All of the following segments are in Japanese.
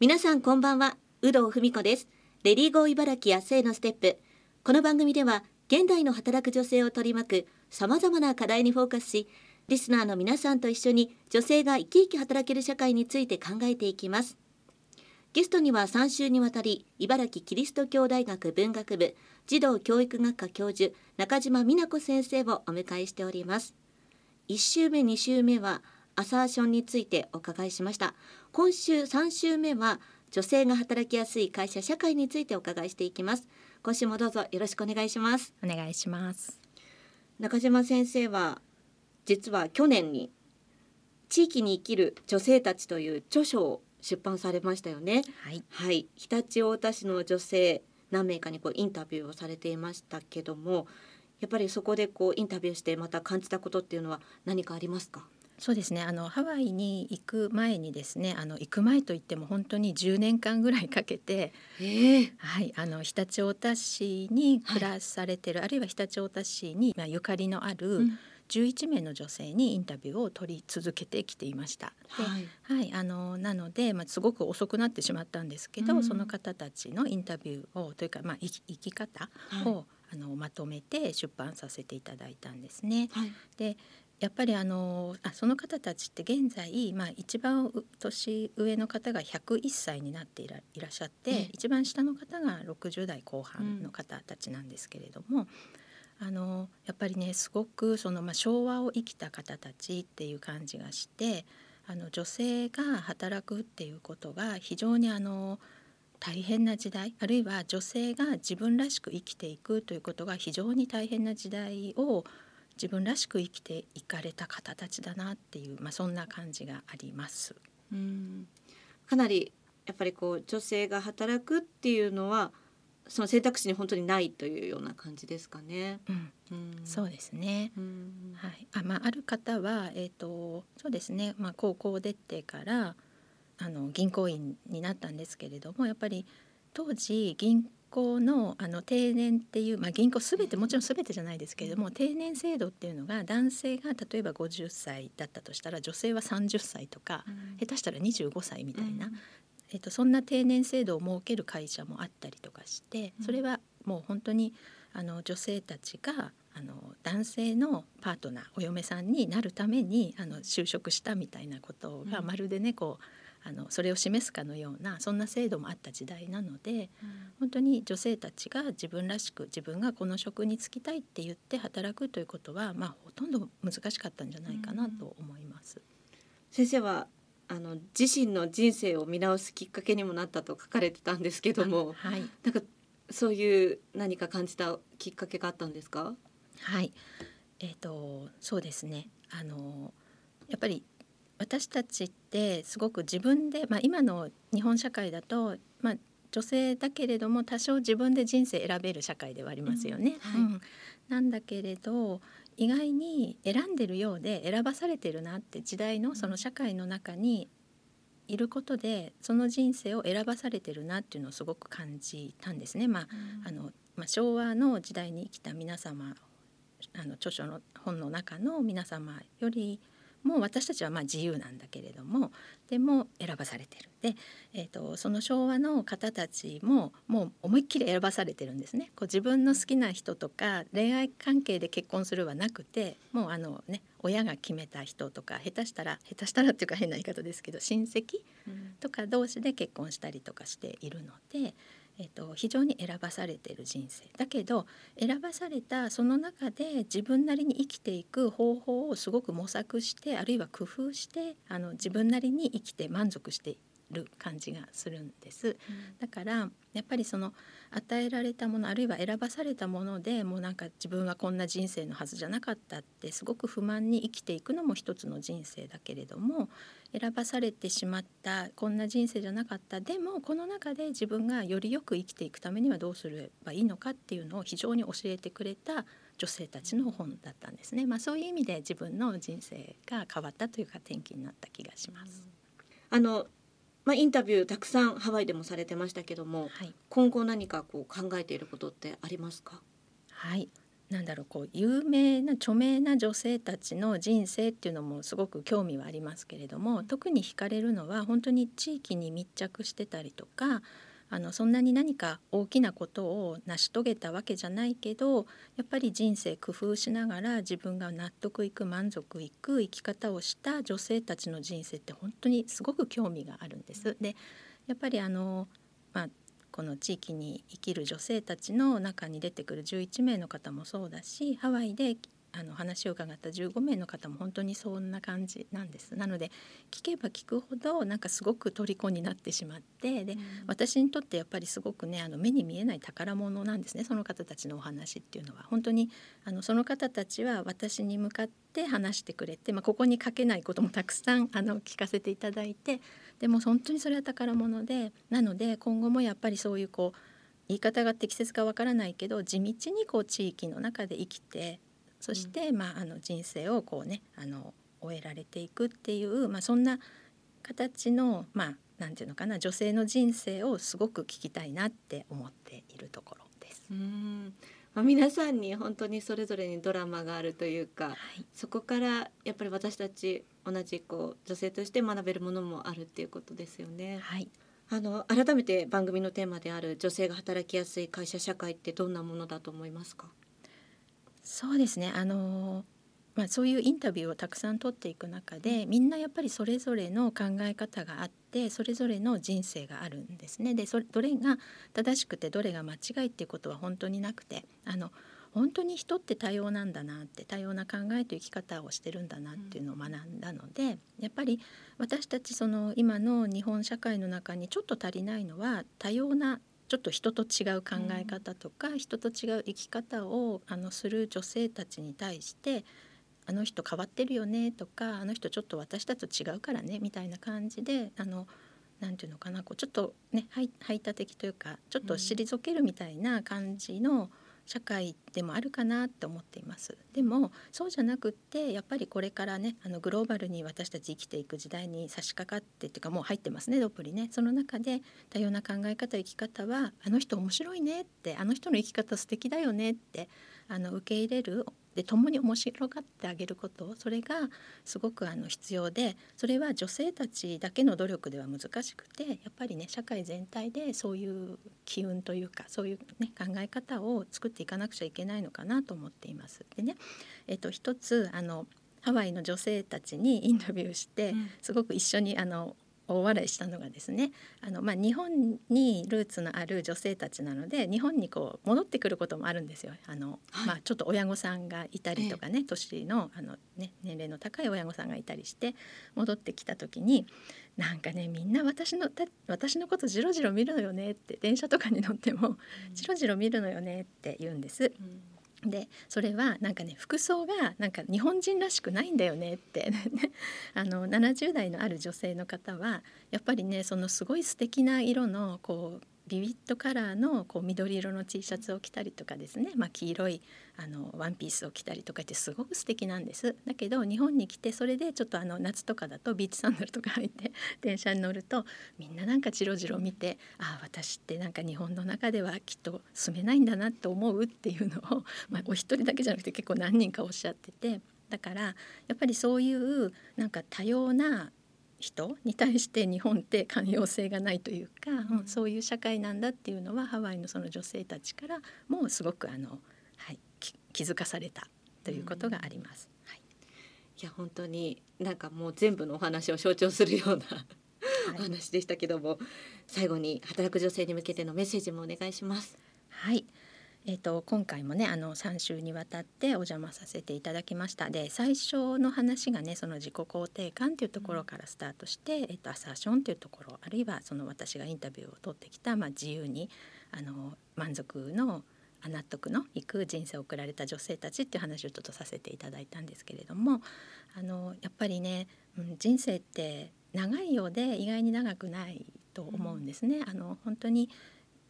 皆さんこんばんは有働文子です。レディーゴー茨城明日へのステップ。この番組では現代の働く女性を取り巻く様々な課題にフォーカスしリスナーの皆さんと一緒に女性が生き生き働ける社会について考えていきます。ゲストには3週にわたり茨城キリスト教大学文学部児童教育学科教授中島美奈子先生をお迎えしております。1週目2週目はアサーションについてお伺いしました。今週3週目は女性が働きやすい会社社会についてお伺いしていきます。今週もどうぞよろしくお願いします。お願いします。中島先生は実は去年に地域に生きる女性たちという著書を出版されましたよね。はい、はい、常陸太田市の女性何名かにこうインタビューをされていましたけどもやっぱりそこでこうインタビューしてまた感じたことっていうのは何かありますか？そうですね。あのハワイに行く前にですねあの行く前といっても本当に10年間ぐらいかけて、えー、はいあの常陸太田市に暮らされてる、はい、あるいは常陸太田市に、まあ、ゆかりのある、11名の女性にインタビューを取り続けてきていました。はい、はい、あのなので、まあ、すごく遅くなってしまったんですけど、うん、その方たちのインタビューをというか、まあ、生き方を、はい、あのまとめて出版させていただいたんですね。はい、でやっぱりあのあその方たちって現在、まあ、一番年上の方が101歳になっていらいらっしゃって、一番下の方が60代後半の方たちなんですけれども、うん、あのやっぱりねすごくその、まあ、昭和を生きた方たちっていう感じがしてあの女性が働くっていうことが非常にあの大変な時代あるいは女性が自分らしく生きていくということが非常に大変な時代を自分らしく生きていかれた方たちだなっていう、まあ、そんな感じがあります。うんかなりやっぱりこう女性が働くっていうのはその選択肢に本当にないというような感じですかね。うん、うん、そうですね。はい。あ、まあある方はえっ、ー、とそうですね。まあ高校出てからあの銀行員になったんですけれども、やっぱり当時銀行のあの定年っていう、まあ、銀行すべてもちろんすべてじゃないですけれども定年制度っていうのが男性が例えば50歳だったとしたら女性は30歳とか、うん、下手したら25歳みたいな、うん、えっと、そんな定年制度を設ける会社もあったりとかしてそれはもう本当にあの女性たちがあの男性のパートナーお嫁さんになるためにあの就職したみたいなことがまるでねこうあのそれを示すかのようなそんな制度もあった時代なので、うん、本当に女性たちが自分らしく自分がこの職に就きたいって言って働くということは、まあ、ほとんど難しかったんじゃないかなと思います。うん、先生はあの自身の人生を見直すきっかけにもなったと書かれてたんですけども、はい、なんかそういう何か感じたきっかけがあったんですか？はい。えーとそうですね。あのやっぱり私たちってすごく自分で、まあ、今の日本社会だと、まあ、女性だけれども多少自分で人生選べる社会ではありますよね。うん、はいうん、なんだけれど意外に選んでるようで選ばされてるなって時代のその社会の中にいることでその人生を選ばされてるなっていうのをすごく感じたんですね。まあ、うん、あのまあ、昭和の時代に生きた皆様あの著書の本の中の皆様よりもう私たちはまあ自由なんだけれどもでも選ばされてるで、えーと、その昭和の方たちももう思いっきり選ばされてるんですねこう自分の好きな人とか恋愛関係で結婚するはなくてもうあのね親が決めた人とか下手したら下手したらっていうか変な言い方ですけど親戚とか同士で結婚したりとかしているので。えっと、非常に選ばされてる人生だけど選ばされたその中で自分なりに生きていく方法をすごく模索してあるいは工夫してあの自分なりに生きて満足してる感じがするんです、うん、だからやっぱりその与えられたものあるいは選ばされたものでもうなんか自分はこんな人生のはずじゃなかったってすごく不満に生きていくのも一つの人生だけれども選ばされてしまったこんな人生じゃなかったでもこの中で自分がよりよく生きていくためにはどうすればいいのかっていうのを非常に教えてくれた女性たちの本だったんですね。まあ、そういう意味で自分の人生が変わったというか転機になった気がします。あのまあ、インタビューたくさんハワイでもされてましたけども、はい、今後何かこう考えていることってありますか？はい。なんだろうこう有名な著名な女性たちの人生っていうのもすごく興味はありますけれども特に惹かれるのは本当に地域に密着してたりとかあのそんなに何か大きなことを成し遂げたわけじゃないけどやっぱり人生工夫しながら自分が納得いく満足いく生き方をした女性たちの人生って本当にすごく興味があるんです。でやっぱりあの、まあ、この地域に生きる女性たちの中に出てくる11名の方もそうだしハワイであの話を伺った15名の方も本当にそんな感じなんです。なので聞けば聞くほどなんかすごく虜になってしまってで、うん、私にとってやっぱりすごくねあの目に見えない宝物なんですねその方たちのお話っていうのは。本当にあのその方たちは私に向かって話してくれて、まあ、ここに書けないこともたくさんあの聞かせていただいてでも本当にそれは宝物でなので今後もやっぱりそういうこう言い方が適切かわからないけど地道にこう地域の中で生きてそして、まあ、あの人生をこうねあの終えられていくっていう、まあ、そんな形のまあなんていうのかな女性の人生をすごく聞きたいなって思っているところです。うんまあ、皆さんに本当にそれぞれにドラマがあるというか、はい、そこからやっぱり私たち同じこう女性として学べるものもあるっていうことですよね。はい、あの改めて番組のテーマである女性が働きやすい会社社会ってどんなものだと思いますか？そうですねあのまあ、そういうインタビューをたくさん取っていく中でみんなやっぱりそれぞれの考え方があってそれぞれの人生があるんですね。でそれどれが正しくてどれが間違いっていうことは本当になくてあの本当に人って多様なんだなって多様な考えと生き方をしてるんだなっていうのを学んだのでやっぱり私たちその今の日本社会の中にちょっと足りないのは多様なちょっと人と違う考え方とか、うん、人と違う生き方をあのする女性たちに対してあの人変わってるよねとかあの人ちょっと私たちと違うからねみたいな感じであのなんていうのかなこうちょっとね排他的というかちょっと退けるみたいな感じの、社会でもあるかなって思っています。でもそうじゃなくってやっぱりこれからねあのグローバルに私たち生きていく時代に差し掛かってっていうかもう入ってますねどっぷりね。その中で多様な考え方生き方はあの人面白いねってあの人の生き方素敵だよねってあの受け入れるで共に面白がってあげることそれがすごくあの必要でそれは女性たちだけの努力では難しくてやっぱりね社会全体でそういう機運というかそういう、ね、考え方を作っていかなくちゃいけないのかなと思っています。でね、えっと、一つあのハワイの女性たちにインタビューして、すごく一緒にあの大笑いしたのがですねあの、まあ、日本にルーツのある女性たちなので日本にこう戻ってくることもあるんですよ。あの、はい、まあ、ちょっと親御さんがいたりとかね、ええ、年のあの、ね、年齢の高い親御さんがいたりして戻ってきた時になんかねみんな私の私のことじろじろ見るのよねって電車とかに乗っても、じろじろ見るのよねって言うんです。うんでそれはなんかね服装がなんか日本人らしくないんだよねって。あの70代のある女性の方はやっぱりねそのすごい素敵な色のこうビビットカラーのこう緑色の T シャツを着たりとかですね、まあ、黄色いあのワンピースを着たりとかってすごく素敵なんです。だけど日本に来てそれでちょっとあの夏とかだとビーチサンダルとか履いて 電車に乗るとみんななんかじろじろ見てああ私ってなんか日本の中ではきっと住めないんだなって思うっていうのを、まあ、お一人だけじゃなくて結構何人かおっしゃってて。だからやっぱりそういうなんか多様な人に対して日本って寛容性がないというか、うん、そういう社会なんだっていうのはハワイのその女性たちからもうすごくあの、はい、気づかされたということがあります。はい、いや本当になんかもう全部のお話を象徴するような お話でしたけども、最後に働く女性に向けてのメッセージもお願いします。はいえーと、今回もねあの3週にわたってお邪魔させていただきましたで最初の話がねその自己肯定感というところからスタートして、えーと、アサーションというところあるいはその私がインタビューを取ってきた、まあ、自由にあの満足の納得のいく人生を送られた女性たちっていう話をちょっとさせていただいたんですけれどもあのやっぱりね、うん、人生って長いようで意外に長くないと思うんですね。うん、あの本当に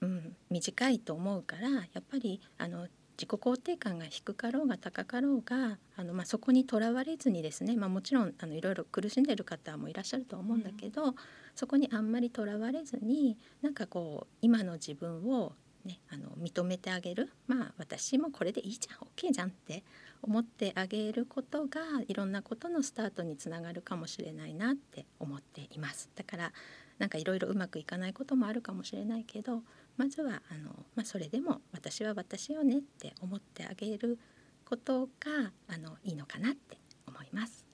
うん、短いと思うからやっぱりあの自己肯定感が低かろうが高かろうがあの、まあ、そこにとらわれずにですね、まあ、もちろんあのいろいろ苦しんでる方もいらっしゃると思うんだけど、うん、そこにあんまりとらわれずになんかこう今の自分をね、あの認めてあげる。まあ私もこれでいいじゃん OK じゃんって思ってあげることがいろんなことのスタートにつながるかもしれないなって思っています。だからなんかいろいろうまくいかないこともあるかもしれないけどまずはあの、まあ、それでも私は私よねって思ってあげることがあのいいのかなって思います。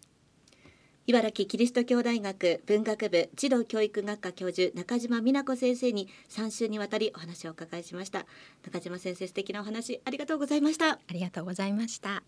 茨城キリスト教大学文学部児童教育学科教授中島美奈子先生に3週にわたりお話をお伺いしました。中島先生素敵なお話ありがとうございました。ありがとうございました